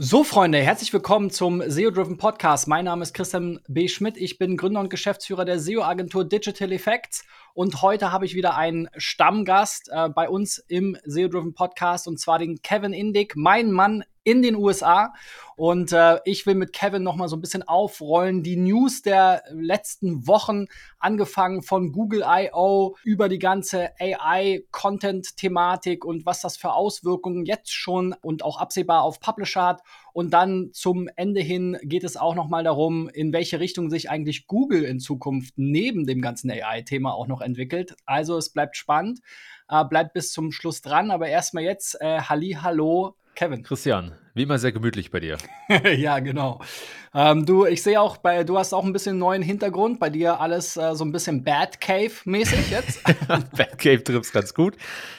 So, Freunde, herzlich willkommen zum SEO-Driven Podcast. Mein Name ist Christian B. Schmidt. Ich bin Gründer und Geschäftsführer der SEO-Agentur Digital Effects. Und heute habe ich wieder einen Stammgast äh, bei uns im SEO-Driven Podcast und zwar den Kevin Indig, mein Mann in den USA. Und äh, ich will mit Kevin noch mal so ein bisschen aufrollen. Die News der letzten Wochen, angefangen von Google I.O. über die ganze AI-Content-Thematik und was das für Auswirkungen jetzt schon und auch absehbar auf Publisher hat. Und dann zum Ende hin geht es auch noch mal darum, in welche Richtung sich eigentlich Google in Zukunft neben dem ganzen AI-Thema auch noch entwickelt. Also es bleibt spannend. Äh, bleibt bis zum Schluss dran. Aber erstmal jetzt äh, Halli, hallo, Kevin. Christian, wie immer sehr gemütlich bei dir. ja, genau. Ähm, du, ich sehe auch, bei, du hast auch ein bisschen neuen Hintergrund. Bei dir alles äh, so ein bisschen Batcave-mäßig jetzt. Batcave trifft es ganz gut.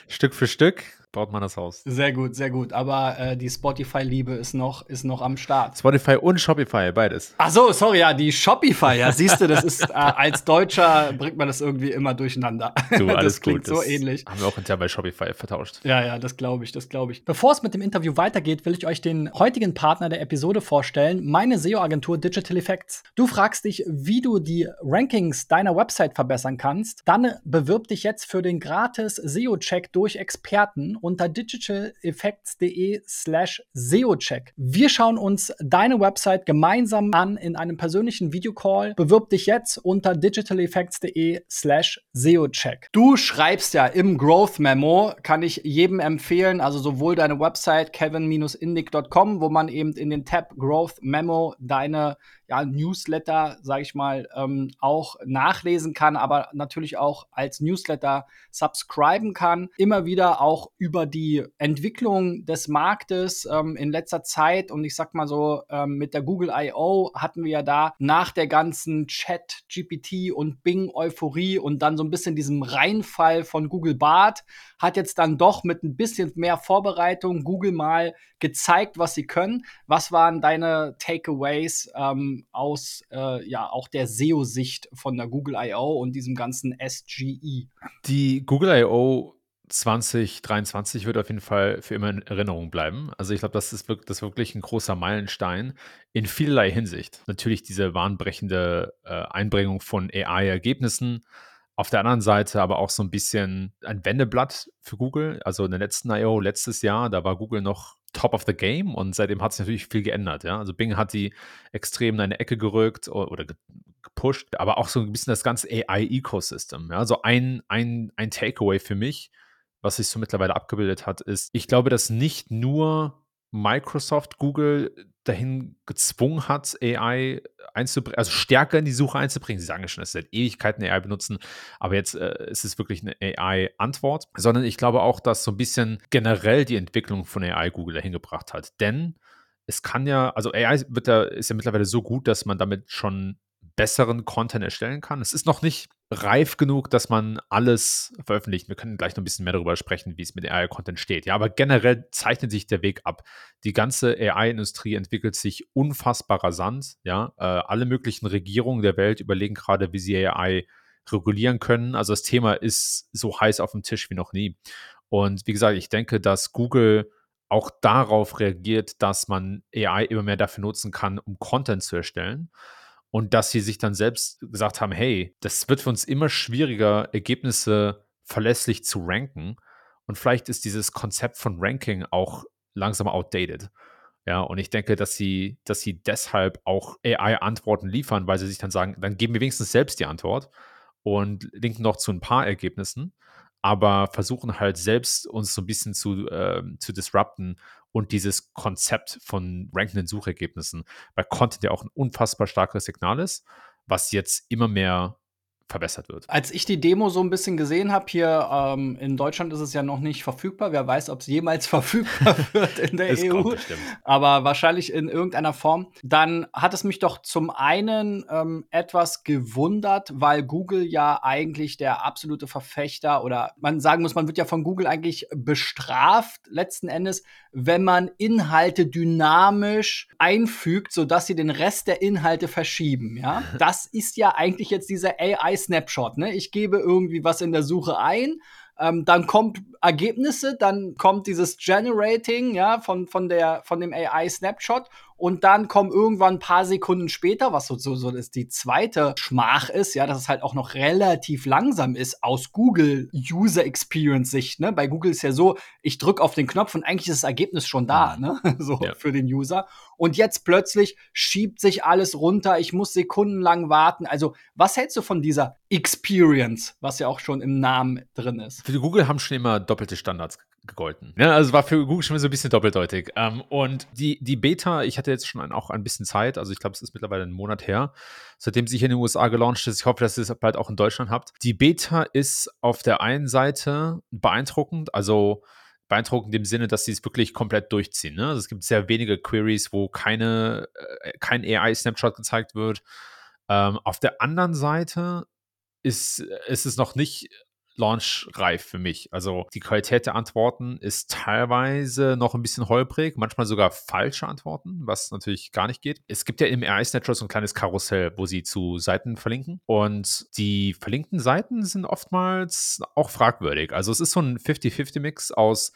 Stück für Stück baut man das Haus. Sehr gut, sehr gut. Aber äh, die Spotify-Liebe ist noch, ist noch am Start. Spotify und Shopify, beides. Ach so, sorry, ja, die Shopify. Ja, siehst du, das ist äh, als Deutscher bringt man das irgendwie immer durcheinander. Du, alles das klingt gut. so ähnlich. Haben wir auch hinterher bei Shopify vertauscht. Ja, ja, das glaube ich, das glaube ich. Bevor es mit dem Interview weitergeht, will ich euch den heutigen Partner der Episode vorstellen, meine SEO-Agentur Digital Effects. Du fragst dich, wie du die Rankings deiner Website verbessern kannst? Dann bewirb dich jetzt für den gratis SEO-Check durch Experten unter digitaleffects.de slash SEO-Check. Wir schauen uns deine Website gemeinsam an in einem persönlichen Videocall. Bewirb dich jetzt unter digitaleffects.de slash SEO-Check. Du schreibst ja im Growth Memo, kann ich jedem empfehlen, also sowohl deine Website kevin-indig.com, wo man eben in den Tab Growth Memo deine ja, Newsletter, sage ich mal, ähm, auch nachlesen kann, aber natürlich auch als Newsletter subscriben kann. Immer wieder auch über die Entwicklung des Marktes ähm, in letzter Zeit und ich sag mal so, ähm, mit der Google I.O. hatten wir ja da nach der ganzen Chat, GPT und Bing Euphorie und dann so ein bisschen diesem Reinfall von Google Bart, hat jetzt dann doch mit ein bisschen mehr Vorbereitung Google mal gezeigt, was sie können. Was waren deine Takeaways ähm, aus äh, ja auch der SEO-Sicht von der Google I.O. und diesem ganzen SGE? Die Google I.O. 2023 wird auf jeden Fall für immer in Erinnerung bleiben. Also ich glaube, das ist, wirklich, das ist wirklich ein großer Meilenstein in vielerlei Hinsicht. Natürlich diese wahnbrechende äh, Einbringung von AI-Ergebnissen, auf der anderen Seite aber auch so ein bisschen ein Wendeblatt für Google. Also in der letzten I.O. letztes Jahr, da war Google noch top of the game und seitdem hat sich natürlich viel geändert. Ja? Also Bing hat die extrem in eine Ecke gerückt oder gepusht, aber auch so ein bisschen das ganze AI-Ecosystem. Ja? So ein, ein, ein Takeaway für mich, was sich so mittlerweile abgebildet hat, ist, ich glaube, dass nicht nur Microsoft Google dahin gezwungen hat, AI einzubringen, also stärker in die Suche einzubringen. Sie sagen ja schon, dass sie seit Ewigkeiten AI benutzen, aber jetzt äh, ist es wirklich eine AI-Antwort, sondern ich glaube auch, dass so ein bisschen generell die Entwicklung von AI Google dahin gebracht hat. Denn es kann ja, also AI wird da, ist ja mittlerweile so gut, dass man damit schon besseren Content erstellen kann. Es ist noch nicht reif genug, dass man alles veröffentlicht. Wir können gleich noch ein bisschen mehr darüber sprechen, wie es mit AI-Content steht. Ja, aber generell zeichnet sich der Weg ab. Die ganze AI-Industrie entwickelt sich unfassbar rasant. Ja, äh, alle möglichen Regierungen der Welt überlegen gerade, wie sie AI regulieren können. Also das Thema ist so heiß auf dem Tisch wie noch nie. Und wie gesagt, ich denke, dass Google auch darauf reagiert, dass man AI immer mehr dafür nutzen kann, um Content zu erstellen und dass sie sich dann selbst gesagt haben, hey, das wird für uns immer schwieriger, Ergebnisse verlässlich zu ranken. Und vielleicht ist dieses Konzept von Ranking auch langsam outdated. Ja, und ich denke, dass sie, dass sie deshalb auch AI-Antworten liefern, weil sie sich dann sagen, dann geben wir wenigstens selbst die Antwort und linken noch zu ein paar Ergebnissen, aber versuchen halt selbst uns so ein bisschen zu, äh, zu disrupten und dieses Konzept von rankenden Suchergebnissen, weil Content ja auch ein unfassbar starkes Signal ist, was jetzt immer mehr verbessert wird. Als ich die Demo so ein bisschen gesehen habe, hier ähm, in Deutschland ist es ja noch nicht verfügbar. Wer weiß, ob es jemals verfügbar wird in der EU. Kommt, aber wahrscheinlich in irgendeiner Form. Dann hat es mich doch zum einen ähm, etwas gewundert, weil Google ja eigentlich der absolute Verfechter oder man sagen muss, man wird ja von Google eigentlich bestraft letzten Endes, wenn man Inhalte dynamisch einfügt, sodass sie den Rest der Inhalte verschieben. Ja, das ist ja eigentlich jetzt dieser AI Snapshot. Ne? Ich gebe irgendwie was in der Suche ein. Ähm, dann kommt Ergebnisse, dann kommt dieses Generating, ja, von, von, der, von dem AI-Snapshot und dann kommen irgendwann ein paar Sekunden später, was so, so, so ist die zweite Schmach ist, ja, dass es halt auch noch relativ langsam ist aus Google User Experience Sicht. Ne? Bei Google ist ja so, ich drücke auf den Knopf und eigentlich ist das Ergebnis schon da, mhm. ne? so ja. für den User. Und jetzt plötzlich schiebt sich alles runter. Ich muss sekundenlang warten. Also was hältst du von dieser Experience, was ja auch schon im Namen drin ist? Für Google haben schon immer doppelte Standards gegolten. Ja, also war für Google schon so ein bisschen doppeldeutig. Ähm, und die, die Beta, ich hatte jetzt schon auch ein bisschen Zeit, also ich glaube, es ist mittlerweile ein Monat her, seitdem sie hier in den USA gelauncht ist. Ich hoffe, dass ihr es bald auch in Deutschland habt. Die Beta ist auf der einen Seite beeindruckend, also beeindruckend im Sinne, dass sie es wirklich komplett durchziehen. Ne? Also es gibt sehr wenige Queries, wo keine, äh, kein AI-Snapshot gezeigt wird. Ähm, auf der anderen Seite ist, ist es noch nicht launchreif für mich. Also die Qualität der Antworten ist teilweise noch ein bisschen holprig, manchmal sogar falsche Antworten, was natürlich gar nicht geht. Es gibt ja im AI Snapshot so ein kleines Karussell, wo sie zu Seiten verlinken und die verlinkten Seiten sind oftmals auch fragwürdig. Also es ist so ein 50-50-Mix aus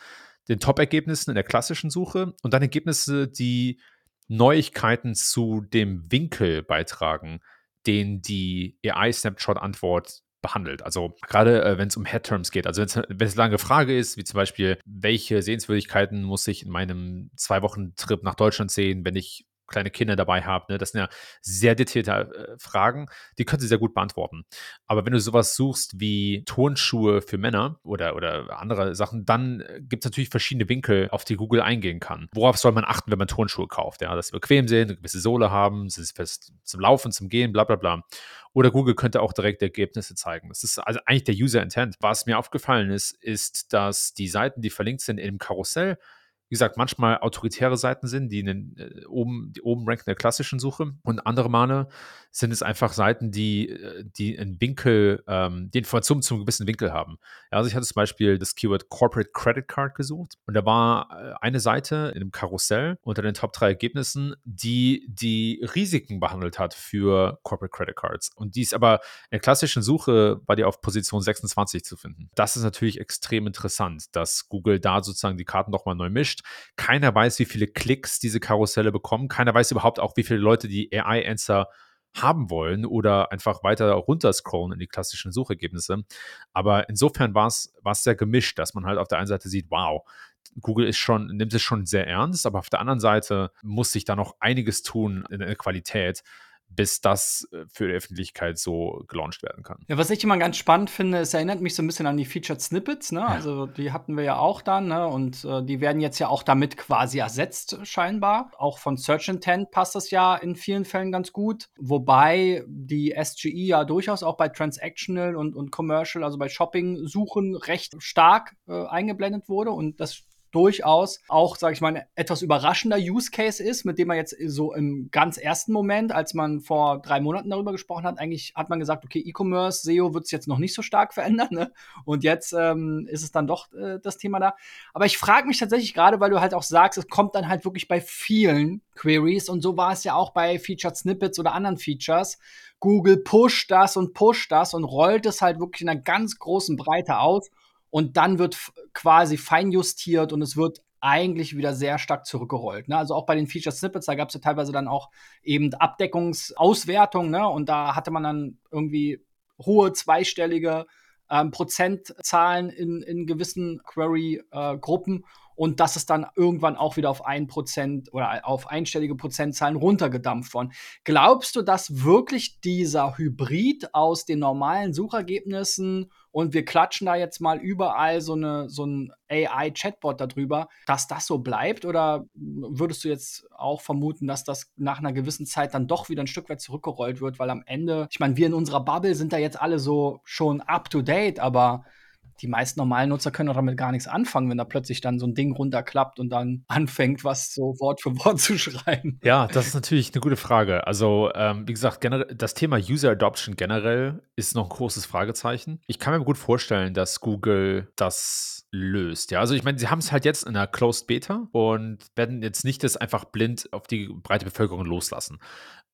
den Top-Ergebnissen in der klassischen Suche und dann Ergebnisse, die Neuigkeiten zu dem Winkel beitragen, den die AI-Snapshot-Antwort behandelt. Also gerade äh, wenn es um Headterms geht, also wenn es eine lange Frage ist, wie zum Beispiel, welche Sehenswürdigkeiten muss ich in meinem Zwei-Wochen-Trip nach Deutschland sehen, wenn ich kleine Kinder dabei habt. Ne? Das sind ja sehr detaillierte äh, Fragen, die können sie sehr gut beantworten. Aber wenn du sowas suchst wie Turnschuhe für Männer oder, oder andere Sachen, dann äh, gibt es natürlich verschiedene Winkel, auf die Google eingehen kann. Worauf soll man achten, wenn man Turnschuhe kauft? Ja? Dass sie bequem sind, eine gewisse Sohle haben, sind fest zum Laufen, zum Gehen, bla bla bla. Oder Google könnte auch direkt Ergebnisse zeigen. Das ist also eigentlich der User Intent. Was mir aufgefallen ist, ist, dass die Seiten, die verlinkt sind im Karussell, wie gesagt, manchmal autoritäre Seiten sind, die, in, äh, oben, die oben ranken der klassischen Suche. Und andere Male sind es einfach Seiten, die, äh, die einen Winkel, ähm, die Informationen zum gewissen Winkel haben. Ja, also ich hatte zum Beispiel das Keyword Corporate Credit Card gesucht und da war äh, eine Seite in einem Karussell unter den Top 3 Ergebnissen, die die Risiken behandelt hat für Corporate Credit Cards. Und die ist aber in der klassischen Suche war die auf Position 26 zu finden. Das ist natürlich extrem interessant, dass Google da sozusagen die Karten nochmal neu mischt keiner weiß, wie viele Klicks diese Karusselle bekommen. Keiner weiß überhaupt auch, wie viele Leute die AI-Answer haben wollen oder einfach weiter runterscrollen in die klassischen Suchergebnisse. Aber insofern war es sehr gemischt, dass man halt auf der einen Seite sieht, wow, Google ist schon, nimmt es schon sehr ernst, aber auf der anderen Seite muss sich da noch einiges tun in der Qualität bis das äh, für die Öffentlichkeit so gelauncht werden kann. Ja, was ich immer ganz spannend finde, es erinnert mich so ein bisschen an die Featured Snippets, ne? Also die hatten wir ja auch dann, ne? Und äh, die werden jetzt ja auch damit quasi ersetzt, scheinbar. Auch von Search Intent passt das ja in vielen Fällen ganz gut. Wobei die SGE ja durchaus auch bei Transactional und, und Commercial, also bei Shopping-Suchen, recht stark äh, eingeblendet wurde. Und das durchaus auch, sage ich mal, ein etwas überraschender Use Case ist, mit dem man jetzt so im ganz ersten Moment, als man vor drei Monaten darüber gesprochen hat, eigentlich hat man gesagt, okay, E-Commerce, SEO wird es jetzt noch nicht so stark verändern. Ne? Und jetzt ähm, ist es dann doch äh, das Thema da. Aber ich frage mich tatsächlich gerade, weil du halt auch sagst, es kommt dann halt wirklich bei vielen Queries und so war es ja auch bei Featured Snippets oder anderen Features. Google pusht das und pusht das und rollt es halt wirklich in einer ganz großen Breite aus und dann wird quasi feinjustiert und es wird eigentlich wieder sehr stark zurückgerollt. Ne? Also auch bei den Feature Snippets, da gab es ja teilweise dann auch eben Abdeckungsauswertung, ne? Und da hatte man dann irgendwie hohe zweistellige ähm, Prozentzahlen in, in gewissen Query-Gruppen. Äh, und das ist dann irgendwann auch wieder auf ein Prozent oder auf einstellige Prozentzahlen runtergedampft worden. Glaubst du, dass wirklich dieser Hybrid aus den normalen Suchergebnissen und wir klatschen da jetzt mal überall so, eine, so ein AI-Chatbot darüber, dass das so bleibt? Oder würdest du jetzt auch vermuten, dass das nach einer gewissen Zeit dann doch wieder ein Stück weit zurückgerollt wird? Weil am Ende, ich meine, wir in unserer Bubble sind da jetzt alle so schon up to date, aber die meisten normalen Nutzer können auch damit gar nichts anfangen, wenn da plötzlich dann so ein Ding runterklappt und dann anfängt, was so Wort für Wort zu schreiben. Ja, das ist natürlich eine gute Frage. Also, ähm, wie gesagt, das Thema User Adoption generell ist noch ein großes Fragezeichen. Ich kann mir gut vorstellen, dass Google das löst. Ja, also ich meine, sie haben es halt jetzt in einer Closed Beta und werden jetzt nicht das einfach blind auf die breite Bevölkerung loslassen.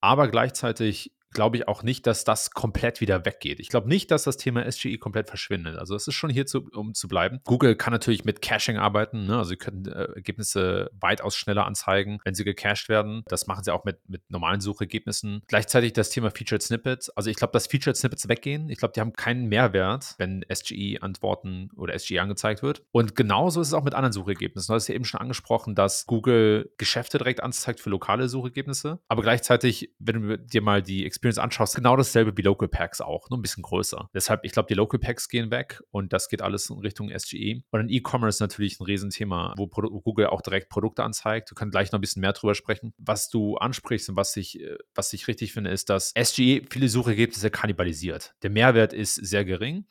Aber gleichzeitig glaube ich auch nicht, dass das komplett wieder weggeht. Ich glaube nicht, dass das Thema SGE komplett verschwindet. Also es ist schon hier, zu, um zu bleiben. Google kann natürlich mit Caching arbeiten. Ne? Also sie können äh, Ergebnisse weitaus schneller anzeigen, wenn sie gecached werden. Das machen sie auch mit, mit normalen Suchergebnissen. Gleichzeitig das Thema Featured Snippets. Also ich glaube, dass Featured Snippets weggehen. Ich glaube, die haben keinen Mehrwert, wenn SGE-Antworten oder SGE angezeigt wird. Und genauso ist es auch mit anderen Suchergebnissen. Du hast ja eben schon angesprochen, dass Google Geschäfte direkt anzeigt für lokale Suchergebnisse. Aber gleichzeitig, wenn du dir mal die Experience anschaust, genau dasselbe wie Local Packs auch, nur ein bisschen größer. Deshalb, ich glaube, die Local Packs gehen weg und das geht alles in Richtung SGE. Und in E-Commerce natürlich ein Riesenthema, wo Google auch direkt Produkte anzeigt. Du kannst gleich noch ein bisschen mehr drüber sprechen. Was du ansprichst und was ich, äh, was ich richtig finde, ist, dass SGE viele Suchergebnisse kannibalisiert. Der Mehrwert ist sehr gering.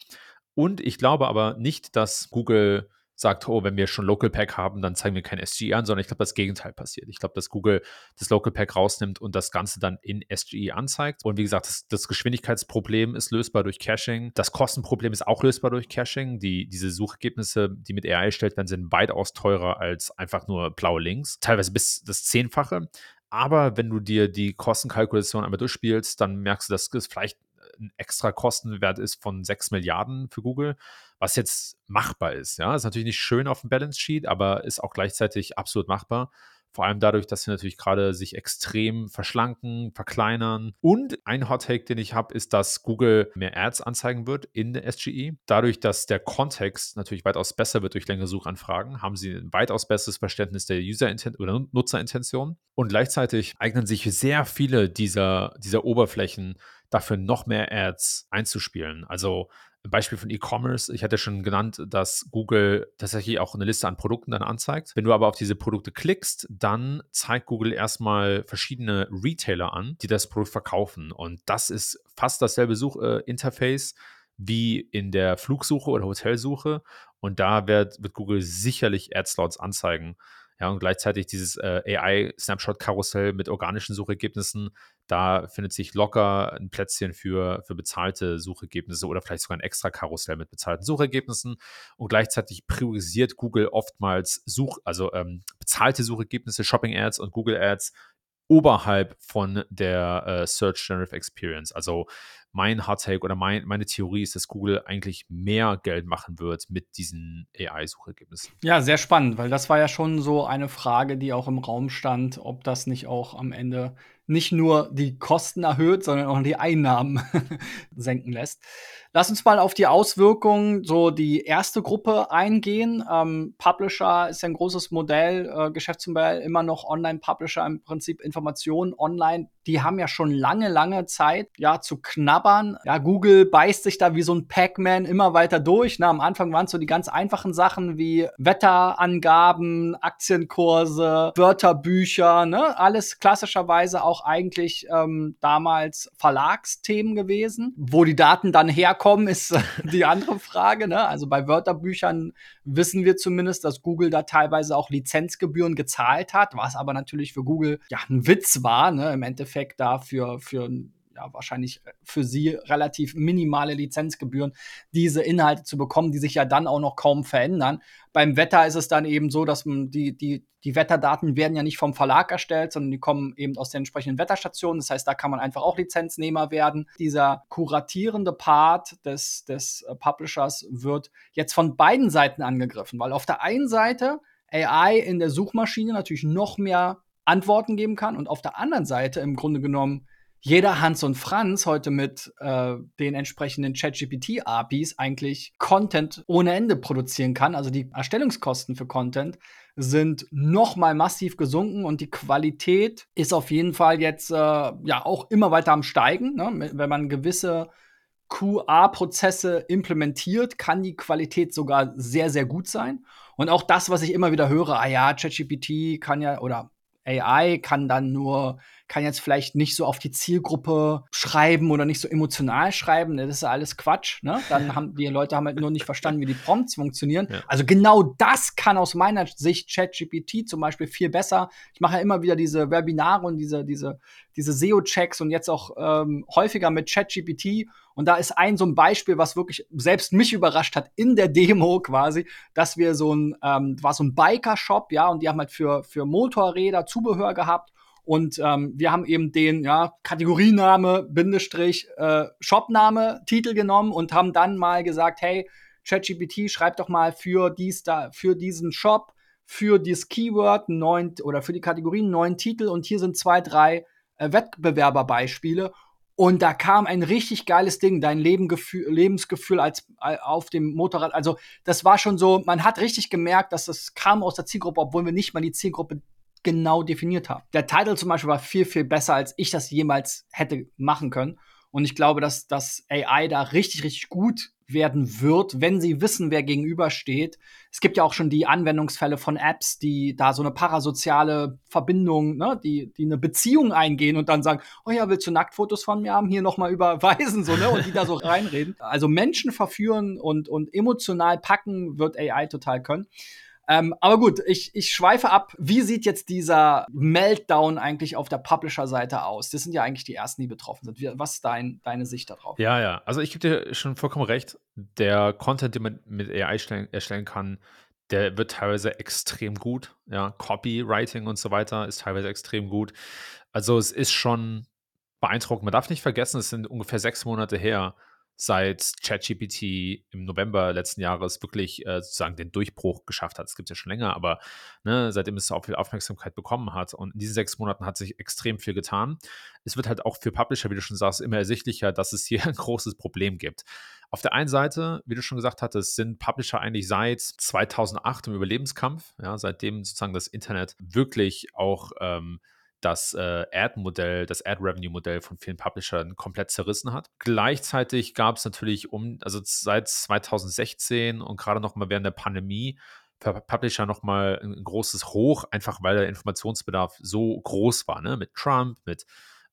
Und ich glaube aber nicht, dass Google sagt, oh, wenn wir schon Local Pack haben, dann zeigen wir kein SGE an, sondern ich glaube, das Gegenteil passiert. Ich glaube, dass Google das Local Pack rausnimmt und das Ganze dann in SGE anzeigt. Und wie gesagt, das, das Geschwindigkeitsproblem ist lösbar durch Caching. Das Kostenproblem ist auch lösbar durch Caching. Die, diese Suchergebnisse, die mit AI erstellt werden, sind weitaus teurer als einfach nur blaue Links. Teilweise bis das Zehnfache. Aber wenn du dir die Kostenkalkulation einmal durchspielst, dann merkst du, dass es vielleicht ein extra Kostenwert ist von 6 Milliarden für Google was jetzt machbar ist. Ja, ist natürlich nicht schön auf dem Balance Sheet, aber ist auch gleichzeitig absolut machbar. Vor allem dadurch, dass sie natürlich gerade sich extrem verschlanken, verkleinern. Und ein Hot Take, den ich habe, ist, dass Google mehr Ads anzeigen wird in der SGE. Dadurch, dass der Kontext natürlich weitaus besser wird durch längere Suchanfragen, haben sie ein weitaus besseres Verständnis der User- oder Nutzerintention. Und gleichzeitig eignen sich sehr viele dieser, dieser Oberflächen dafür, noch mehr Ads einzuspielen. Also ein Beispiel von E-Commerce. Ich hatte schon genannt, dass Google tatsächlich auch eine Liste an Produkten dann anzeigt. Wenn du aber auf diese Produkte klickst, dann zeigt Google erstmal verschiedene Retailer an, die das Produkt verkaufen. Und das ist fast dasselbe Suchinterface wie in der Flugsuche oder Hotelsuche. Und da wird, wird Google sicherlich Ad-Slots anzeigen. Ja, und gleichzeitig dieses äh, AI-Snapshot-Karussell mit organischen Suchergebnissen, da findet sich locker ein Plätzchen für, für bezahlte Suchergebnisse oder vielleicht sogar ein extra Karussell mit bezahlten Suchergebnissen. Und gleichzeitig priorisiert Google oftmals Such, also ähm, bezahlte Suchergebnisse, Shopping-Ads und Google-Ads oberhalb von der äh, Search Generative Experience. Also mein Hard Take oder mein, meine Theorie ist, dass Google eigentlich mehr Geld machen wird mit diesen AI-Suchergebnissen. Ja, sehr spannend, weil das war ja schon so eine Frage, die auch im Raum stand, ob das nicht auch am Ende nicht nur die Kosten erhöht, sondern auch die Einnahmen senken lässt. Lass uns mal auf die Auswirkungen, so die erste Gruppe eingehen. Ähm, Publisher ist ja ein großes Modell, äh, Geschäftsmodell, immer noch Online-Publisher, im Prinzip Informationen online. Die haben ja schon lange, lange Zeit, ja, zu knabbern. Ja, Google beißt sich da wie so ein Pac-Man immer weiter durch. Na, am Anfang waren es so die ganz einfachen Sachen wie Wetterangaben, Aktienkurse, Wörterbücher, ne? Alles klassischerweise auch eigentlich ähm, damals Verlagsthemen gewesen. Wo die Daten dann herkommen, kommen, ist äh, die andere Frage. Ne? Also bei Wörterbüchern wissen wir zumindest, dass Google da teilweise auch Lizenzgebühren gezahlt hat, was aber natürlich für Google ja ein Witz war, ne? im Endeffekt dafür für ja, wahrscheinlich für sie relativ minimale Lizenzgebühren, diese Inhalte zu bekommen, die sich ja dann auch noch kaum verändern. Beim Wetter ist es dann eben so, dass die, die, die Wetterdaten werden ja nicht vom Verlag erstellt, sondern die kommen eben aus den entsprechenden Wetterstationen. Das heißt, da kann man einfach auch Lizenznehmer werden. Dieser kuratierende Part des, des äh, Publishers wird jetzt von beiden Seiten angegriffen, weil auf der einen Seite AI in der Suchmaschine natürlich noch mehr Antworten geben kann und auf der anderen Seite im Grunde genommen jeder Hans und Franz heute mit äh, den entsprechenden ChatGPT-APIs eigentlich Content ohne Ende produzieren kann. Also die Erstellungskosten für Content sind noch mal massiv gesunken und die Qualität ist auf jeden Fall jetzt äh, ja auch immer weiter am steigen. Ne? Wenn man gewisse QA-Prozesse implementiert, kann die Qualität sogar sehr, sehr gut sein. Und auch das, was ich immer wieder höre, ah ja, ChatGPT kann ja oder AI kann dann nur kann jetzt vielleicht nicht so auf die Zielgruppe schreiben oder nicht so emotional schreiben. Das ist ja alles Quatsch. Ne? Dann haben die Leute haben halt nur nicht verstanden, wie die Prompts funktionieren. Ja. Also genau das kann aus meiner Sicht ChatGPT zum Beispiel viel besser. Ich mache ja immer wieder diese Webinare und diese, diese, diese SEO-Checks und jetzt auch ähm, häufiger mit ChatGPT. Und da ist ein so ein Beispiel, was wirklich selbst mich überrascht hat in der Demo quasi, dass wir so ein, ähm, war so ein Biker-Shop, ja, und die haben halt für, für Motorräder Zubehör gehabt Und ähm, wir haben eben den ja, Kategoriename, Bindestrich, äh, Shopname, Titel genommen und haben dann mal gesagt, hey, ChatGPT, schreib doch mal für dies da, für diesen Shop, für dieses Keyword neun oder für die Kategorien neun Titel und hier sind zwei, drei äh, Wettbewerberbeispiele. Und da kam ein richtig geiles Ding, dein Lebengefühl, Lebensgefühl als äh, auf dem Motorrad. Also das war schon so, man hat richtig gemerkt, dass das kam aus der Zielgruppe, obwohl wir nicht mal die Zielgruppe genau definiert haben. Der Titel zum Beispiel war viel, viel besser, als ich das jemals hätte machen können. Und ich glaube, dass das AI da richtig, richtig gut werden wird, wenn sie wissen, wer gegenübersteht. Es gibt ja auch schon die Anwendungsfälle von Apps, die da so eine parasoziale Verbindung, ne, die, die eine Beziehung eingehen und dann sagen, oh ja, willst du Nacktfotos von mir haben? Hier nochmal überweisen, so, ne, und die da so reinreden. Also Menschen verführen und, und emotional packen wird AI total können. Ähm, aber gut, ich, ich schweife ab. Wie sieht jetzt dieser Meltdown eigentlich auf der Publisher-Seite aus? Das sind ja eigentlich die ersten, die betroffen sind. Wie, was ist dein, deine Sicht darauf? Ja, ja. Also ich gebe dir schon vollkommen recht. Der Content, den man mit AI stellen, erstellen kann, der wird teilweise extrem gut. Ja, Copywriting und so weiter ist teilweise extrem gut. Also es ist schon beeindruckend. Man darf nicht vergessen, es sind ungefähr sechs Monate her, seit ChatGPT im November letzten Jahres wirklich äh, sozusagen den Durchbruch geschafft hat. Es gibt ja schon länger, aber ne, seitdem es auch viel Aufmerksamkeit bekommen hat. Und in diesen sechs Monaten hat sich extrem viel getan. Es wird halt auch für Publisher, wie du schon sagst, immer ersichtlicher, dass es hier ein großes Problem gibt. Auf der einen Seite, wie du schon gesagt hattest, sind Publisher eigentlich seit 2008 im Überlebenskampf, ja, seitdem sozusagen das Internet wirklich auch ähm, das äh, Ad-Modell, das Ad-Revenue-Modell von vielen Publishern komplett zerrissen hat. Gleichzeitig gab es natürlich um, also seit 2016 und gerade noch mal während der Pandemie für Publisher nochmal ein großes Hoch, einfach weil der Informationsbedarf so groß war, ne? Mit Trump, mit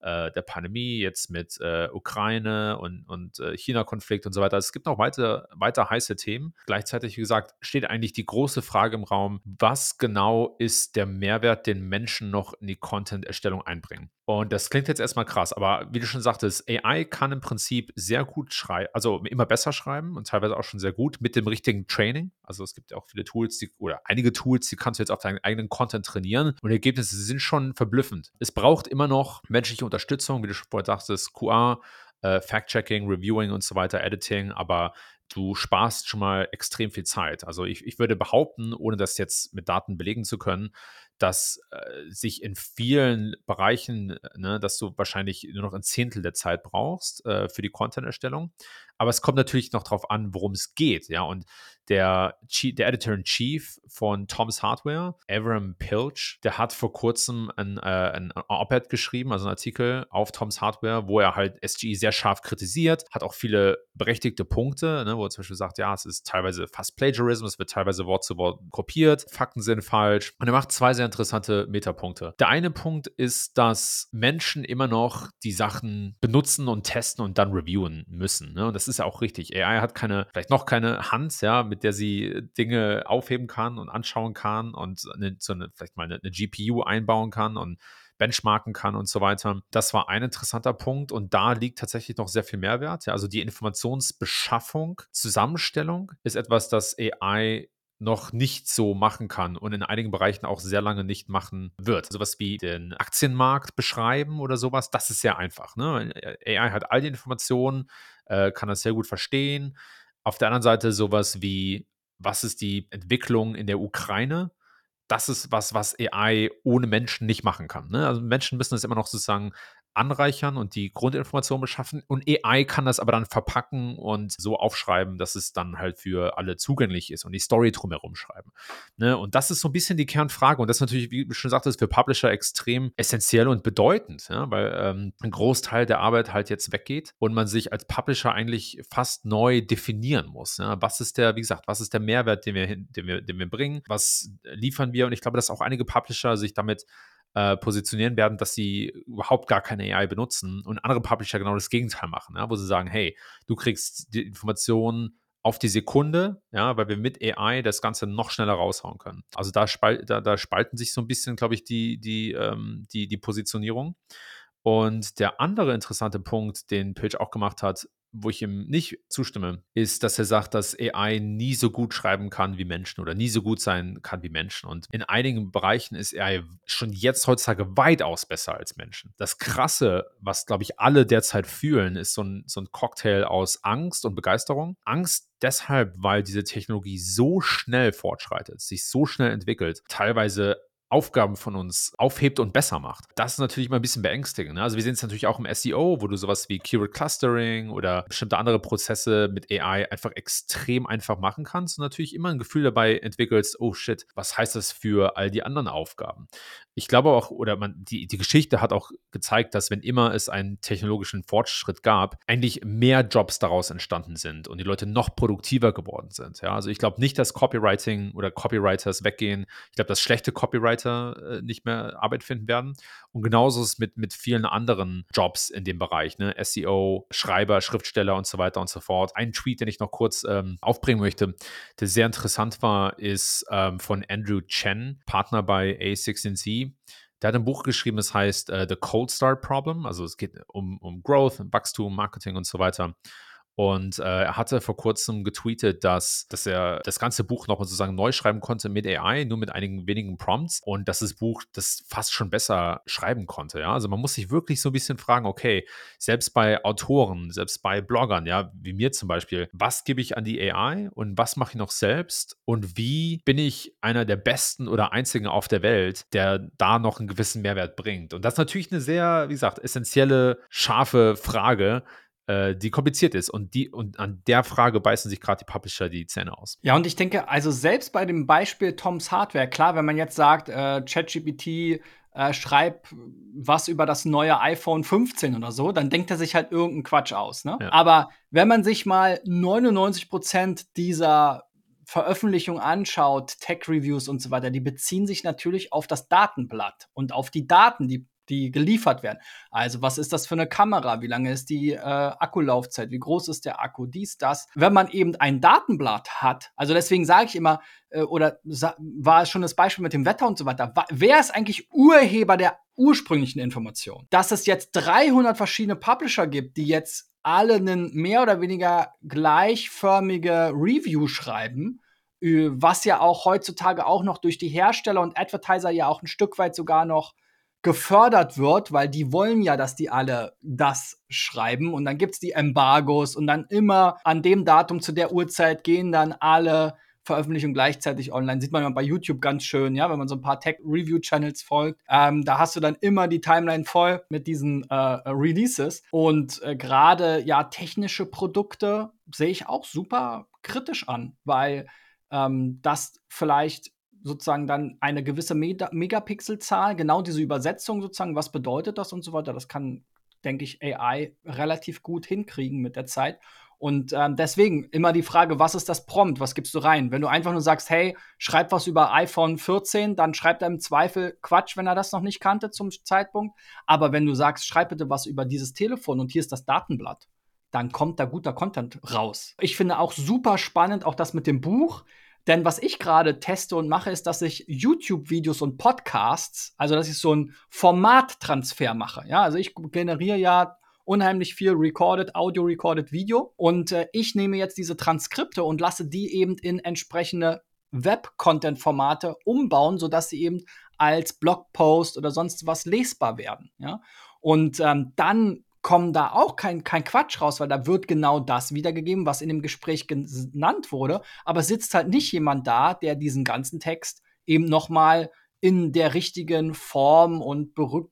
äh, der Pandemie, jetzt mit äh, Ukraine und, und äh, China-Konflikt und so weiter. Es gibt noch weiter, weiter heiße Themen. Gleichzeitig, wie gesagt, steht eigentlich die große Frage im Raum, was genau ist der Mehrwert, den Menschen noch in die Content-Erstellung einbringen? Und das klingt jetzt erstmal krass, aber wie du schon sagtest, AI kann im Prinzip sehr gut schreiben, also immer besser schreiben und teilweise auch schon sehr gut mit dem richtigen Training. Also es gibt ja auch viele Tools, die, oder einige Tools, die kannst du jetzt auf deinen eigenen Content trainieren und die Ergebnisse sind schon verblüffend. Es braucht immer noch menschliche Unterstützung, wie du schon vorher sagtest, QA, äh, Fact-Checking, Reviewing und so weiter, Editing, aber du sparst schon mal extrem viel Zeit. Also ich, ich würde behaupten, ohne das jetzt mit Daten belegen zu können, dass äh, sich in vielen Bereichen, äh, ne, dass du wahrscheinlich nur noch ein Zehntel der Zeit brauchst äh, für die Content-Erstellung. Aber es kommt natürlich noch darauf an, worum es geht. Ja, und der, der Editor-in-Chief von Tom's Hardware, Avram Pilch, der hat vor kurzem ein, äh, ein Op-Ed geschrieben, also einen Artikel auf Tom's Hardware, wo er halt SGE sehr scharf kritisiert, hat auch viele berechtigte Punkte, ne, wo er zum Beispiel sagt, ja, es ist teilweise fast Plagiarism, es wird teilweise Wort zu Wort kopiert, Fakten sind falsch. Und er macht zwei sehr interessante Metapunkte. Der eine Punkt ist, dass Menschen immer noch die Sachen benutzen und testen und dann reviewen müssen. Ne? Und das ist ja auch richtig. AI hat keine, vielleicht noch keine Hand, ja, mit der sie Dinge aufheben kann und anschauen kann und eine, so eine, vielleicht mal eine, eine GPU einbauen kann und benchmarken kann und so weiter. Das war ein interessanter Punkt und da liegt tatsächlich noch sehr viel Mehrwert. Ja, also die Informationsbeschaffung, Zusammenstellung ist etwas, das AI noch nicht so machen kann und in einigen Bereichen auch sehr lange nicht machen wird. Sowas wie den Aktienmarkt beschreiben oder sowas, das ist sehr einfach. Ne? AI hat all die Informationen, äh, kann das sehr gut verstehen. Auf der anderen Seite sowas wie, was ist die Entwicklung in der Ukraine? Das ist was, was AI ohne Menschen nicht machen kann. Ne? Also Menschen müssen das immer noch sozusagen anreichern und die Grundinformation beschaffen. Und AI kann das aber dann verpacken und so aufschreiben, dass es dann halt für alle zugänglich ist und die Story drumherum schreiben. Ne? Und das ist so ein bisschen die Kernfrage. Und das ist natürlich, wie du schon sagtest, für Publisher extrem essentiell und bedeutend, ja? weil ähm, ein Großteil der Arbeit halt jetzt weggeht und man sich als Publisher eigentlich fast neu definieren muss. Ja? Was ist der, wie gesagt, was ist der Mehrwert, den wir, den wir, den wir bringen? Was liefern wir? Und ich glaube, dass auch einige Publisher sich damit äh, positionieren werden, dass sie überhaupt gar keine AI benutzen und andere Publisher genau das Gegenteil machen, ja, wo sie sagen, hey, du kriegst die Informationen auf die Sekunde, ja, weil wir mit AI das Ganze noch schneller raushauen können. Also da, spal da, da spalten sich so ein bisschen, glaube ich, die, die, ähm, die, die Positionierung. Und der andere interessante Punkt, den Pilch auch gemacht hat, wo ich ihm nicht zustimme, ist, dass er sagt, dass AI nie so gut schreiben kann wie Menschen oder nie so gut sein kann wie Menschen. Und in einigen Bereichen ist AI schon jetzt heutzutage weitaus besser als Menschen. Das Krasse, was, glaube ich, alle derzeit fühlen, ist so ein, so ein Cocktail aus Angst und Begeisterung. Angst deshalb, weil diese Technologie so schnell fortschreitet, sich so schnell entwickelt, teilweise Aufgaben von uns aufhebt und besser macht. Das ist natürlich mal ein bisschen beängstigend. Ne? Also wir sehen es natürlich auch im SEO, wo du sowas wie Keyword Clustering oder bestimmte andere Prozesse mit AI einfach extrem einfach machen kannst und natürlich immer ein Gefühl dabei entwickelst, oh shit, was heißt das für all die anderen Aufgaben? Ich glaube auch, oder man, die, die Geschichte hat auch gezeigt, dass wenn immer es einen technologischen Fortschritt gab, eigentlich mehr Jobs daraus entstanden sind und die Leute noch produktiver geworden sind. Ja? Also ich glaube nicht, dass Copywriting oder Copywriters weggehen. Ich glaube, dass schlechte Copywriter Mitarbeiter äh, nicht mehr Arbeit finden werden. Und genauso ist es mit, mit vielen anderen Jobs in dem Bereich, ne? SEO, Schreiber, Schriftsteller und so weiter und so fort. Ein Tweet, den ich noch kurz ähm, aufbringen möchte, der sehr interessant war, ist ähm, von Andrew Chen, Partner bei A16Z. Der hat ein Buch geschrieben, das heißt uh, The Cold Start Problem. Also es geht um, um Growth, Wachstum, Marketing und so weiter. Und äh, er hatte vor kurzem getweetet, dass, dass er das ganze Buch nochmal sozusagen neu schreiben konnte mit AI, nur mit einigen wenigen Prompts und dass das Buch das fast schon besser schreiben konnte. Ja? Also man muss sich wirklich so ein bisschen fragen, okay, selbst bei Autoren, selbst bei Bloggern, ja, wie mir zum Beispiel, was gebe ich an die AI und was mache ich noch selbst und wie bin ich einer der besten oder einzigen auf der Welt, der da noch einen gewissen Mehrwert bringt? Und das ist natürlich eine sehr, wie gesagt, essentielle, scharfe Frage, äh, die kompliziert ist. Und, die, und an der Frage beißen sich gerade die Publisher die Zähne aus. Ja, und ich denke, also selbst bei dem Beispiel Toms Hardware, klar, wenn man jetzt sagt, äh, ChatGPT äh, schreib was über das neue iPhone 15 oder so, dann denkt er sich halt irgendeinen Quatsch aus. Ne? Ja. Aber wenn man sich mal 99 Prozent dieser Veröffentlichung anschaut, Tech-Reviews und so weiter, die beziehen sich natürlich auf das Datenblatt und auf die Daten, die die geliefert werden. Also, was ist das für eine Kamera? Wie lange ist die äh, Akkulaufzeit? Wie groß ist der Akku? Dies, das. Wenn man eben ein Datenblatt hat, also deswegen sage ich immer, äh, oder war es schon das Beispiel mit dem Wetter und so weiter, wer ist eigentlich Urheber der ursprünglichen Information? Dass es jetzt 300 verschiedene Publisher gibt, die jetzt alle einen mehr oder weniger gleichförmige Review schreiben, äh, was ja auch heutzutage auch noch durch die Hersteller und Advertiser ja auch ein Stück weit sogar noch gefördert wird, weil die wollen ja, dass die alle das schreiben und dann gibt's die Embargos und dann immer an dem Datum zu der Uhrzeit gehen dann alle Veröffentlichungen gleichzeitig online. Sieht man ja bei YouTube ganz schön, ja, wenn man so ein paar Tech-Review-Channels folgt. Ähm, da hast du dann immer die Timeline voll mit diesen äh, Releases. Und äh, gerade ja, technische Produkte sehe ich auch super kritisch an, weil ähm, das vielleicht sozusagen dann eine gewisse Mega Megapixelzahl, genau diese Übersetzung sozusagen, was bedeutet das und so weiter, das kann, denke ich, AI relativ gut hinkriegen mit der Zeit. Und ähm, deswegen immer die Frage, was ist das Prompt? Was gibst du rein? Wenn du einfach nur sagst, hey, schreib was über iPhone 14, dann schreibt er im Zweifel Quatsch, wenn er das noch nicht kannte zum Zeitpunkt. Aber wenn du sagst, schreib bitte was über dieses Telefon und hier ist das Datenblatt, dann kommt da guter Content raus. Ich finde auch super spannend, auch das mit dem Buch. Denn was ich gerade teste und mache, ist, dass ich YouTube-Videos und Podcasts, also dass ich so einen Formattransfer mache. Ja, also ich generiere ja unheimlich viel recorded, Audio recorded Video und äh, ich nehme jetzt diese Transkripte und lasse die eben in entsprechende Web-Content-Formate umbauen, sodass sie eben als Blogpost oder sonst was lesbar werden. Ja? Und ähm, dann kommen da auch kein, kein Quatsch raus, weil da wird genau das wiedergegeben, was in dem Gespräch genannt wurde. Aber sitzt halt nicht jemand da, der diesen ganzen Text eben nochmal in der richtigen Form und be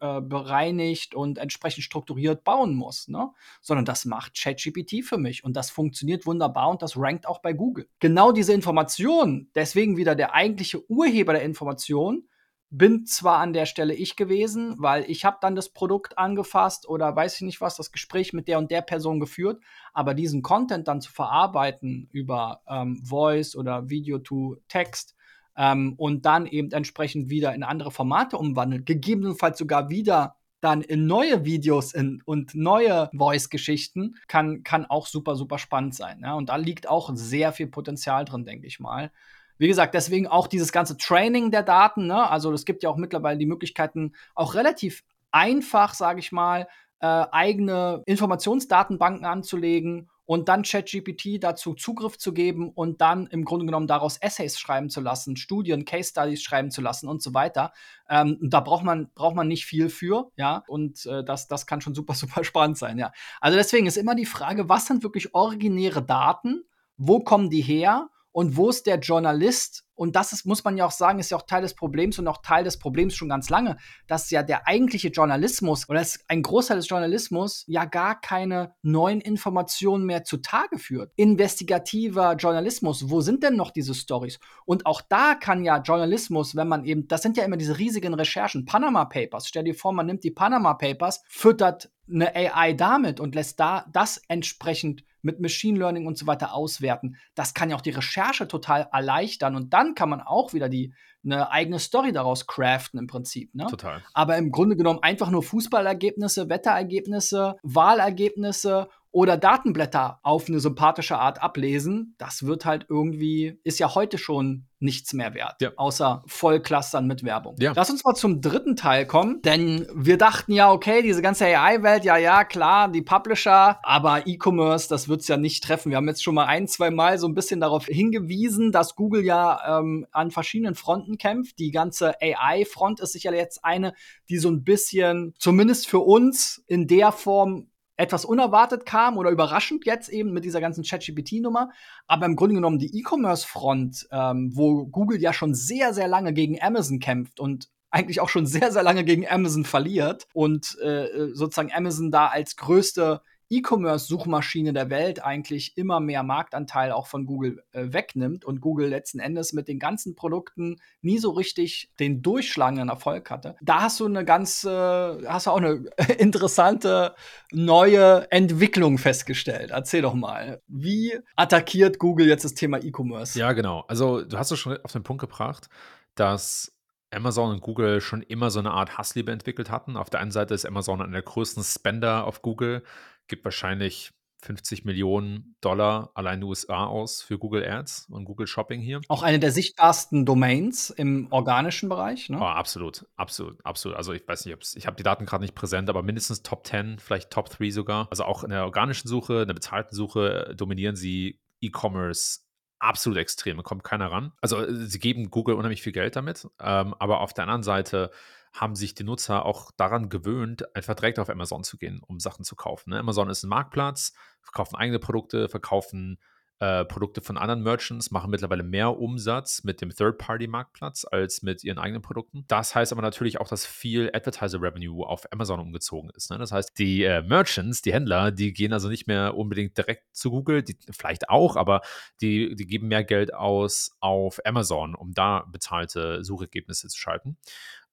äh, bereinigt und entsprechend strukturiert bauen muss, ne? sondern das macht ChatGPT für mich und das funktioniert wunderbar und das rankt auch bei Google. Genau diese Information, deswegen wieder der eigentliche Urheber der Information, bin zwar an der Stelle ich gewesen, weil ich habe dann das Produkt angefasst oder weiß ich nicht was, das Gespräch mit der und der Person geführt, aber diesen Content dann zu verarbeiten über ähm, Voice oder Video to Text ähm, und dann eben entsprechend wieder in andere Formate umwandeln, gegebenenfalls sogar wieder dann in neue Videos in, und neue Voice-Geschichten, kann, kann auch super, super spannend sein. Ja? Und da liegt auch sehr viel Potenzial drin, denke ich mal. Wie gesagt, deswegen auch dieses ganze Training der Daten. Ne? Also es gibt ja auch mittlerweile die Möglichkeiten, auch relativ einfach, sage ich mal, äh, eigene Informationsdatenbanken anzulegen und dann ChatGPT dazu Zugriff zu geben und dann im Grunde genommen daraus Essays schreiben zu lassen, Studien, Case Studies schreiben zu lassen und so weiter. Ähm, da braucht man, braucht man nicht viel für, ja, und äh, das, das kann schon super, super spannend sein, ja. Also deswegen ist immer die Frage, was sind wirklich originäre Daten? Wo kommen die her? Und wo ist der Journalist? Und das ist, muss man ja auch sagen, ist ja auch Teil des Problems und auch Teil des Problems schon ganz lange, dass ja der eigentliche Journalismus oder ein Großteil des Journalismus ja gar keine neuen Informationen mehr zutage führt. Investigativer Journalismus, wo sind denn noch diese Stories? Und auch da kann ja Journalismus, wenn man eben, das sind ja immer diese riesigen Recherchen, Panama Papers. Stell dir vor, man nimmt die Panama Papers, füttert eine AI damit und lässt da das entsprechend mit Machine Learning und so weiter auswerten. Das kann ja auch die Recherche total erleichtern und dann kann man auch wieder die eine eigene Story daraus craften im Prinzip. Ne? Total. Aber im Grunde genommen einfach nur Fußballergebnisse, Wetterergebnisse, Wahlergebnisse oder Datenblätter auf eine sympathische Art ablesen, das wird halt irgendwie, ist ja heute schon nichts mehr wert, ja. außer Vollclustern mit Werbung. Ja. Lass uns mal zum dritten Teil kommen, denn wir dachten ja, okay, diese ganze AI-Welt, ja, ja, klar, die Publisher, aber E-Commerce, das wird's ja nicht treffen. Wir haben jetzt schon mal ein, zwei Mal so ein bisschen darauf hingewiesen, dass Google ja ähm, an verschiedenen Fronten kämpft. Die ganze AI-Front ist sicherlich jetzt eine, die so ein bisschen, zumindest für uns, in der Form etwas unerwartet kam oder überraschend jetzt eben mit dieser ganzen ChatGPT-Nummer. Aber im Grunde genommen die E-Commerce-Front, ähm, wo Google ja schon sehr, sehr lange gegen Amazon kämpft und eigentlich auch schon sehr, sehr lange gegen Amazon verliert und äh, sozusagen Amazon da als größte E-Commerce-Suchmaschine der Welt eigentlich immer mehr Marktanteil auch von Google äh, wegnimmt und Google letzten Endes mit den ganzen Produkten nie so richtig den durchschlagenden Erfolg hatte. Da hast du eine ganz, äh, hast du auch eine interessante neue Entwicklung festgestellt. Erzähl doch mal, wie attackiert Google jetzt das Thema E-Commerce? Ja, genau. Also du hast es schon auf den Punkt gebracht, dass Amazon und Google schon immer so eine Art Hassliebe entwickelt hatten. Auf der einen Seite ist Amazon einer der größten Spender auf Google gibt wahrscheinlich 50 Millionen Dollar allein USA aus für Google Ads und Google Shopping hier. Auch eine der sichtbarsten Domains im organischen Bereich, ne? Oh, absolut, absolut, absolut. Also ich weiß nicht, ich habe die Daten gerade nicht präsent, aber mindestens Top 10, vielleicht Top 3 sogar. Also auch in der organischen Suche, in der bezahlten Suche dominieren sie E-Commerce absolut extrem, da kommt keiner ran. Also sie geben Google unheimlich viel Geld damit, ähm, aber auf der anderen Seite haben sich die Nutzer auch daran gewöhnt, einfach direkt auf Amazon zu gehen, um Sachen zu kaufen. Ne? Amazon ist ein Marktplatz, verkaufen eigene Produkte, verkaufen äh, Produkte von anderen Merchants, machen mittlerweile mehr Umsatz mit dem Third-Party-Marktplatz als mit ihren eigenen Produkten. Das heißt aber natürlich auch, dass viel Advertiser-Revenue auf Amazon umgezogen ist. Ne? Das heißt, die äh, Merchants, die Händler, die gehen also nicht mehr unbedingt direkt zu Google, die, vielleicht auch, aber die, die geben mehr Geld aus auf Amazon, um da bezahlte Suchergebnisse zu schalten.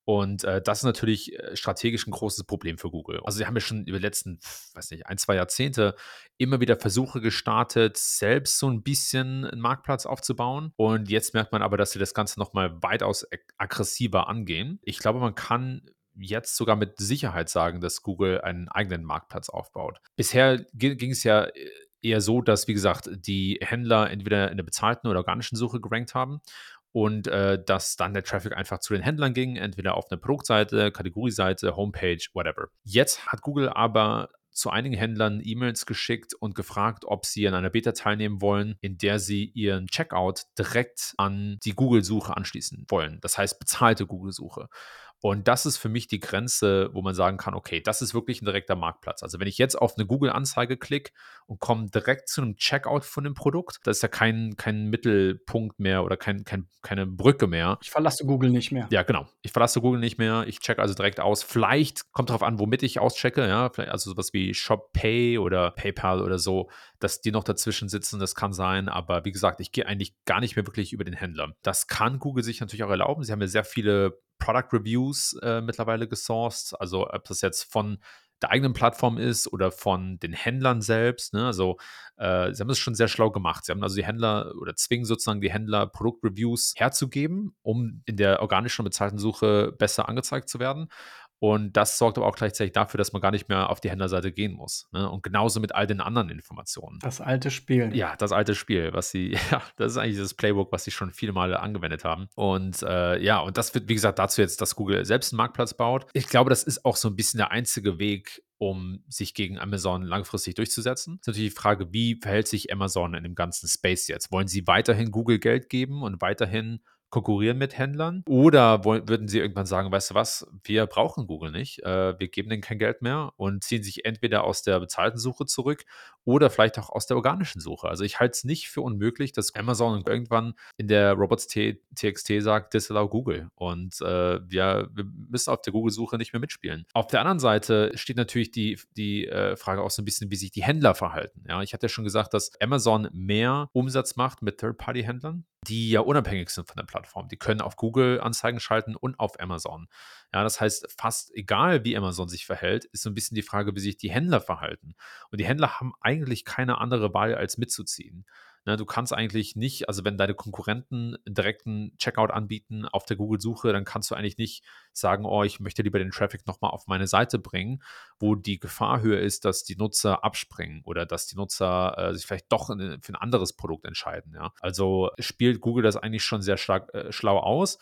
Und äh, das ist natürlich äh, strategisch ein großes Problem für Google. Also sie haben ja schon über die letzten, weiß nicht, ein, zwei Jahrzehnte immer wieder Versuche gestartet, selbst so ein bisschen einen Marktplatz aufzubauen. Und jetzt merkt man aber, dass sie das Ganze nochmal weitaus aggressiver angehen. Ich glaube, man kann jetzt sogar mit Sicherheit sagen, dass Google einen eigenen Marktplatz aufbaut. Bisher ging es ja äh, eher so, dass, wie gesagt, die Händler entweder in der bezahlten oder organischen Suche gerankt haben und äh, dass dann der Traffic einfach zu den Händlern ging, entweder auf eine Produktseite, Kategorieseite, Homepage, whatever. Jetzt hat Google aber zu einigen Händlern E-Mails geschickt und gefragt, ob sie an einer Beta teilnehmen wollen, in der sie ihren Checkout direkt an die Google-Suche anschließen wollen. Das heißt bezahlte Google-Suche. Und das ist für mich die Grenze, wo man sagen kann, okay, das ist wirklich ein direkter Marktplatz. Also wenn ich jetzt auf eine Google-Anzeige klicke und komme direkt zu einem Checkout von dem Produkt, das ist ja kein, kein Mittelpunkt mehr oder kein, kein, keine Brücke mehr. Ich verlasse Google nicht mehr. Ja, genau. Ich verlasse Google nicht mehr. Ich checke also direkt aus. Vielleicht kommt darauf an, womit ich auschecke, ja. Also sowas wie ShopPay oder PayPal oder so, dass die noch dazwischen sitzen, das kann sein. Aber wie gesagt, ich gehe eigentlich gar nicht mehr wirklich über den Händler. Das kann Google sich natürlich auch erlauben. Sie haben ja sehr viele Product Reviews äh, mittlerweile gesourced. Also ob das jetzt von der eigenen Plattform ist oder von den Händlern selbst. Ne? Also äh, sie haben es schon sehr schlau gemacht. Sie haben also die Händler oder zwingen sozusagen die Händler Produktreviews herzugeben, um in der organischen bezahlten Suche besser angezeigt zu werden. Und das sorgt aber auch gleichzeitig dafür, dass man gar nicht mehr auf die Händlerseite gehen muss. Ne? Und genauso mit all den anderen Informationen. Das alte Spiel. Ja, das alte Spiel, was sie, ja, das ist eigentlich das Playbook, was sie schon viele Male angewendet haben. Und äh, ja, und das wird, wie gesagt, dazu jetzt, dass Google selbst einen Marktplatz baut. Ich glaube, das ist auch so ein bisschen der einzige Weg, um sich gegen Amazon langfristig durchzusetzen. Das ist natürlich die Frage, wie verhält sich Amazon in dem ganzen Space jetzt? Wollen sie weiterhin Google Geld geben und weiterhin konkurrieren mit Händlern? Oder wollen, würden sie irgendwann sagen, weißt du was, wir brauchen Google nicht, äh, wir geben denen kein Geld mehr und ziehen sich entweder aus der bezahlten Suche zurück oder vielleicht auch aus der organischen Suche. Also ich halte es nicht für unmöglich, dass Amazon irgendwann in der Robots TXT sagt, disallow Google und äh, wir, wir, müssen auf der Google-Suche nicht mehr mitspielen. Auf der anderen Seite steht natürlich die, die äh, Frage auch so ein bisschen, wie sich die Händler verhalten. Ja, ich hatte ja schon gesagt, dass Amazon mehr Umsatz macht mit Third-Party-Händlern die ja unabhängig sind von der Plattform. Die können auf Google Anzeigen schalten und auf Amazon. Ja, das heißt, fast egal, wie Amazon sich verhält, ist so ein bisschen die Frage, wie sich die Händler verhalten. Und die Händler haben eigentlich keine andere Wahl, als mitzuziehen. Ne, du kannst eigentlich nicht, also wenn deine Konkurrenten direkten Checkout anbieten auf der Google-Suche, dann kannst du eigentlich nicht sagen, oh, ich möchte lieber den Traffic nochmal auf meine Seite bringen, wo die Gefahr höher ist, dass die Nutzer abspringen oder dass die Nutzer äh, sich vielleicht doch in, für ein anderes Produkt entscheiden. Ja? Also spielt Google das eigentlich schon sehr stark, äh, schlau aus.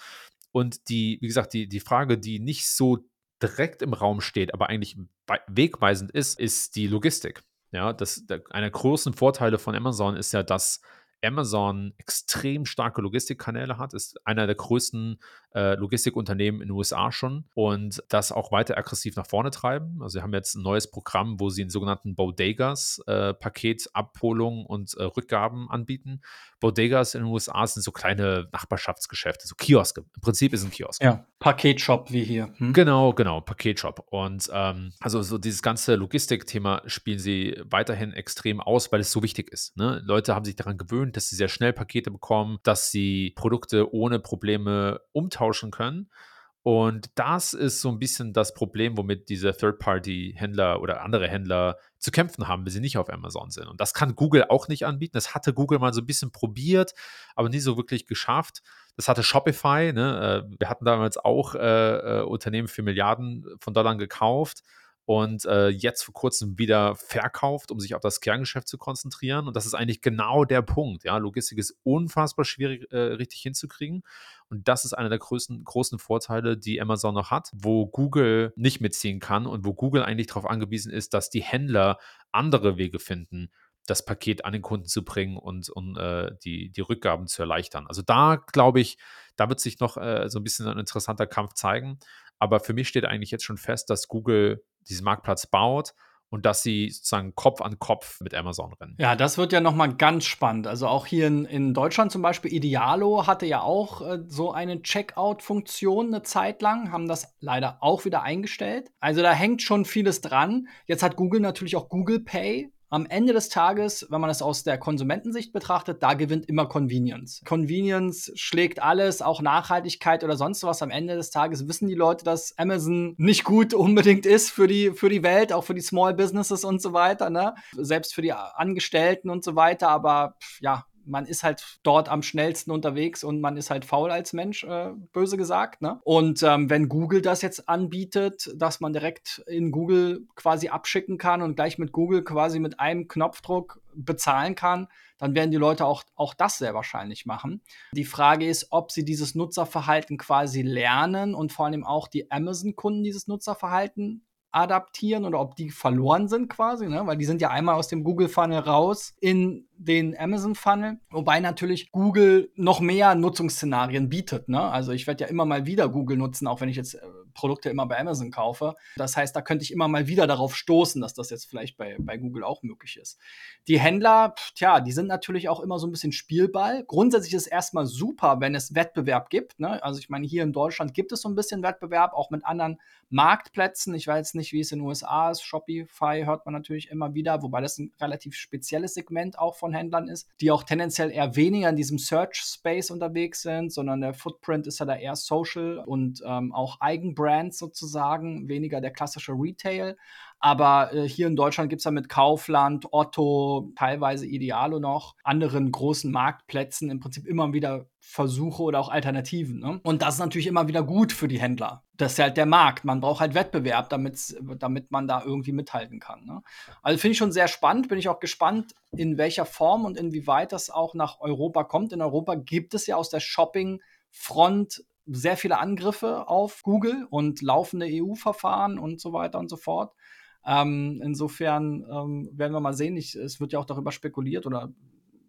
Und die, wie gesagt, die, die Frage, die nicht so direkt im Raum steht, aber eigentlich wegweisend ist, ist die Logistik. Ja, das, der, einer großen Vorteile von Amazon ist ja, dass Amazon extrem starke Logistikkanäle hat, ist einer der größten äh, Logistikunternehmen in den USA schon und das auch weiter aggressiv nach vorne treiben. Also sie haben jetzt ein neues Programm, wo sie einen sogenannten Bodegas äh, Paketabholung und äh, Rückgaben anbieten. Bodegas in den USA sind so kleine Nachbarschaftsgeschäfte, so Kioske. Im Prinzip ist ein Kiosk. Ja, Paketshop wie hier. Hm? Genau, genau, Paketshop. Und ähm, also so dieses ganze Logistikthema spielen sie weiterhin extrem aus, weil es so wichtig ist. Ne? Leute haben sich daran gewöhnt, dass sie sehr schnell Pakete bekommen, dass sie Produkte ohne Probleme umtauschen können. Und das ist so ein bisschen das Problem, womit diese Third-Party-Händler oder andere Händler zu kämpfen haben, wenn sie nicht auf Amazon sind. Und das kann Google auch nicht anbieten. Das hatte Google mal so ein bisschen probiert, aber nie so wirklich geschafft. Das hatte Shopify. Ne? Äh, wir hatten damals auch äh, äh, Unternehmen für Milliarden von Dollar gekauft und äh, jetzt vor kurzem wieder verkauft, um sich auf das Kerngeschäft zu konzentrieren. Und das ist eigentlich genau der Punkt. Ja, Logistik ist unfassbar schwierig äh, richtig hinzukriegen. Und das ist einer der größten, großen Vorteile, die Amazon noch hat, wo Google nicht mitziehen kann und wo Google eigentlich darauf angewiesen ist, dass die Händler andere Wege finden, das Paket an den Kunden zu bringen und, und äh, die, die Rückgaben zu erleichtern. Also da glaube ich, da wird sich noch äh, so ein bisschen ein interessanter Kampf zeigen. Aber für mich steht eigentlich jetzt schon fest, dass Google diesen Marktplatz baut und dass sie sozusagen Kopf an Kopf mit Amazon rennen. Ja, das wird ja nochmal ganz spannend. Also auch hier in, in Deutschland zum Beispiel, Idealo hatte ja auch äh, so eine Checkout-Funktion eine Zeit lang, haben das leider auch wieder eingestellt. Also da hängt schon vieles dran. Jetzt hat Google natürlich auch Google Pay am Ende des Tages, wenn man es aus der Konsumentensicht betrachtet, da gewinnt immer Convenience. Convenience schlägt alles, auch Nachhaltigkeit oder sonst was. Am Ende des Tages wissen die Leute, dass Amazon nicht gut unbedingt ist für die, für die Welt, auch für die Small Businesses und so weiter, ne? Selbst für die Angestellten und so weiter. Aber ja, man ist halt dort am schnellsten unterwegs und man ist halt faul als Mensch, äh, böse gesagt. Ne? Und ähm, wenn Google das jetzt anbietet, dass man direkt in Google quasi abschicken kann und gleich mit Google quasi mit einem Knopfdruck bezahlen kann, dann werden die Leute auch, auch das sehr wahrscheinlich machen. Die Frage ist, ob sie dieses Nutzerverhalten quasi lernen und vor allem auch die Amazon-Kunden dieses Nutzerverhalten adaptieren oder ob die verloren sind quasi, ne? weil die sind ja einmal aus dem Google-Funnel raus in den Amazon-Funnel, wobei natürlich Google noch mehr Nutzungsszenarien bietet. Ne? Also ich werde ja immer mal wieder Google nutzen, auch wenn ich jetzt äh, Produkte immer bei Amazon kaufe. Das heißt, da könnte ich immer mal wieder darauf stoßen, dass das jetzt vielleicht bei, bei Google auch möglich ist. Die Händler, tja, die sind natürlich auch immer so ein bisschen Spielball. Grundsätzlich ist es erstmal super, wenn es Wettbewerb gibt. Ne? Also ich meine, hier in Deutschland gibt es so ein bisschen Wettbewerb, auch mit anderen Marktplätzen. Ich weiß nicht, wie es in den USA ist. Shopify hört man natürlich immer wieder, wobei das ein relativ spezielles Segment auch von Händlern ist, die auch tendenziell eher weniger in diesem Search-Space unterwegs sind, sondern der Footprint ist ja da eher Social und ähm, auch Eigenbrands sozusagen, weniger der klassische Retail. Aber äh, hier in Deutschland gibt es ja mit Kaufland, Otto, teilweise Idealo noch, anderen großen Marktplätzen im Prinzip immer wieder Versuche oder auch Alternativen. Ne? Und das ist natürlich immer wieder gut für die Händler. Das ist halt der Markt. Man braucht halt Wettbewerb, damit man da irgendwie mithalten kann. Ne? Also finde ich schon sehr spannend. Bin ich auch gespannt, in welcher Form und inwieweit das auch nach Europa kommt. In Europa gibt es ja aus der Shopping-Front sehr viele Angriffe auf Google und laufende EU-Verfahren und so weiter und so fort. Ähm, insofern ähm, werden wir mal sehen. Ich, es wird ja auch darüber spekuliert oder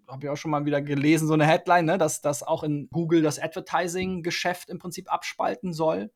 habe ich auch schon mal wieder gelesen, so eine Headline, ne, dass das auch in Google das Advertising-Geschäft im Prinzip abspalten soll.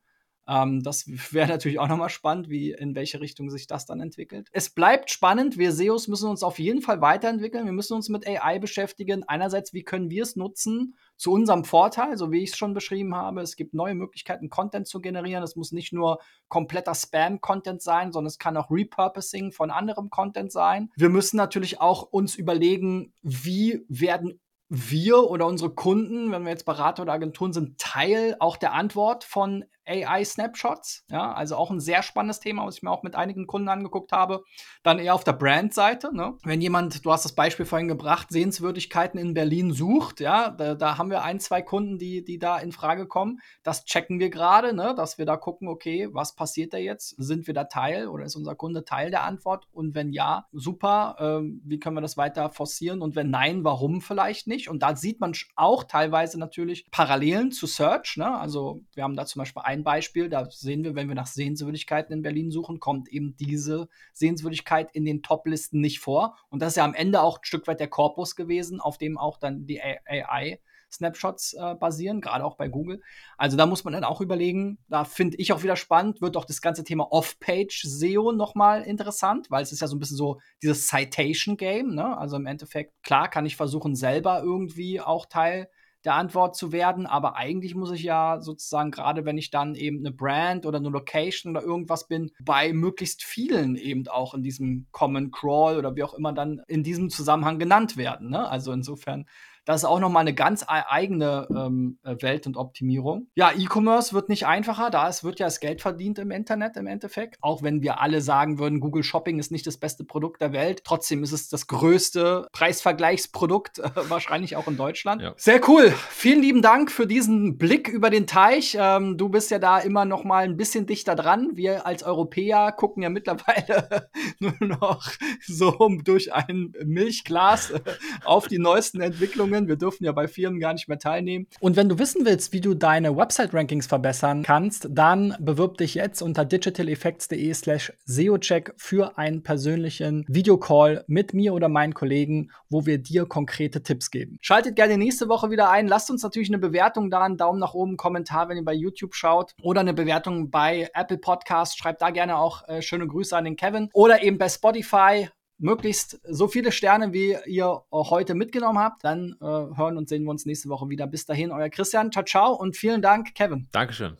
Ähm, das wäre natürlich auch nochmal spannend, wie in welche Richtung sich das dann entwickelt. Es bleibt spannend. Wir SEOs müssen uns auf jeden Fall weiterentwickeln. Wir müssen uns mit AI beschäftigen. Einerseits, wie können wir es nutzen zu unserem Vorteil, so wie ich es schon beschrieben habe. Es gibt neue Möglichkeiten, Content zu generieren. Es muss nicht nur kompletter Spam-Content sein, sondern es kann auch Repurposing von anderem Content sein. Wir müssen natürlich auch uns überlegen, wie werden wir oder unsere Kunden, wenn wir jetzt Berater oder Agenturen sind, Teil auch der Antwort von AI-Snapshots. Ja, also auch ein sehr spannendes Thema, was ich mir auch mit einigen Kunden angeguckt habe. Dann eher auf der Brand-Seite. Ne? Wenn jemand, du hast das Beispiel vorhin gebracht, Sehenswürdigkeiten in Berlin sucht, ja, da, da haben wir ein, zwei Kunden, die, die da in Frage kommen. Das checken wir gerade, ne? dass wir da gucken, okay, was passiert da jetzt? Sind wir da Teil oder ist unser Kunde Teil der Antwort? Und wenn ja, super, ähm, wie können wir das weiter forcieren? Und wenn nein, warum vielleicht nicht? Und da sieht man auch teilweise natürlich Parallelen zu Search. Ne? Also wir haben da zum Beispiel ein ein Beispiel, da sehen wir, wenn wir nach Sehenswürdigkeiten in Berlin suchen, kommt eben diese Sehenswürdigkeit in den Top-Listen nicht vor. Und das ist ja am Ende auch ein Stück weit der Korpus gewesen, auf dem auch dann die AI Snapshots äh, basieren, gerade auch bei Google. Also da muss man dann auch überlegen, da finde ich auch wieder spannend, wird auch das ganze Thema Off-Page-SEO nochmal interessant, weil es ist ja so ein bisschen so dieses Citation-Game, ne? Also im Endeffekt, klar kann ich versuchen, selber irgendwie auch Teil der Antwort zu werden. Aber eigentlich muss ich ja sozusagen, gerade wenn ich dann eben eine Brand oder eine Location oder irgendwas bin, bei möglichst vielen eben auch in diesem Common Crawl oder wie auch immer dann in diesem Zusammenhang genannt werden. Ne? Also insofern das ist auch nochmal eine ganz eigene ähm, äh, Welt und Optimierung. Ja, E-Commerce wird nicht einfacher, da es wird ja das Geld verdient im Internet im Endeffekt. Auch wenn wir alle sagen würden, Google Shopping ist nicht das beste Produkt der Welt. Trotzdem ist es das größte Preisvergleichsprodukt, äh, wahrscheinlich auch in Deutschland. Ja. Sehr cool. Vielen lieben Dank für diesen Blick über den Teich. Ähm, du bist ja da immer noch mal ein bisschen dichter dran. Wir als Europäer gucken ja mittlerweile nur noch so durch ein Milchglas äh, auf die neuesten Entwicklungen Rankungen. Wir dürfen ja bei Firmen gar nicht mehr teilnehmen. Und wenn du wissen willst, wie du deine Website-Rankings verbessern kannst, dann bewirb dich jetzt unter digitaleffects.de slash SEOcheck für einen persönlichen Videocall mit mir oder meinen Kollegen, wo wir dir konkrete Tipps geben. Schaltet gerne nächste Woche wieder ein. Lasst uns natürlich eine Bewertung da, einen Daumen nach oben, Kommentar, wenn ihr bei YouTube schaut oder eine Bewertung bei Apple Podcasts. Schreibt da gerne auch äh, schöne Grüße an den Kevin oder eben bei Spotify möglichst so viele Sterne, wie ihr heute mitgenommen habt. Dann äh, hören und sehen wir uns nächste Woche wieder. Bis dahin, euer Christian. Ciao, ciao und vielen Dank, Kevin. Dankeschön.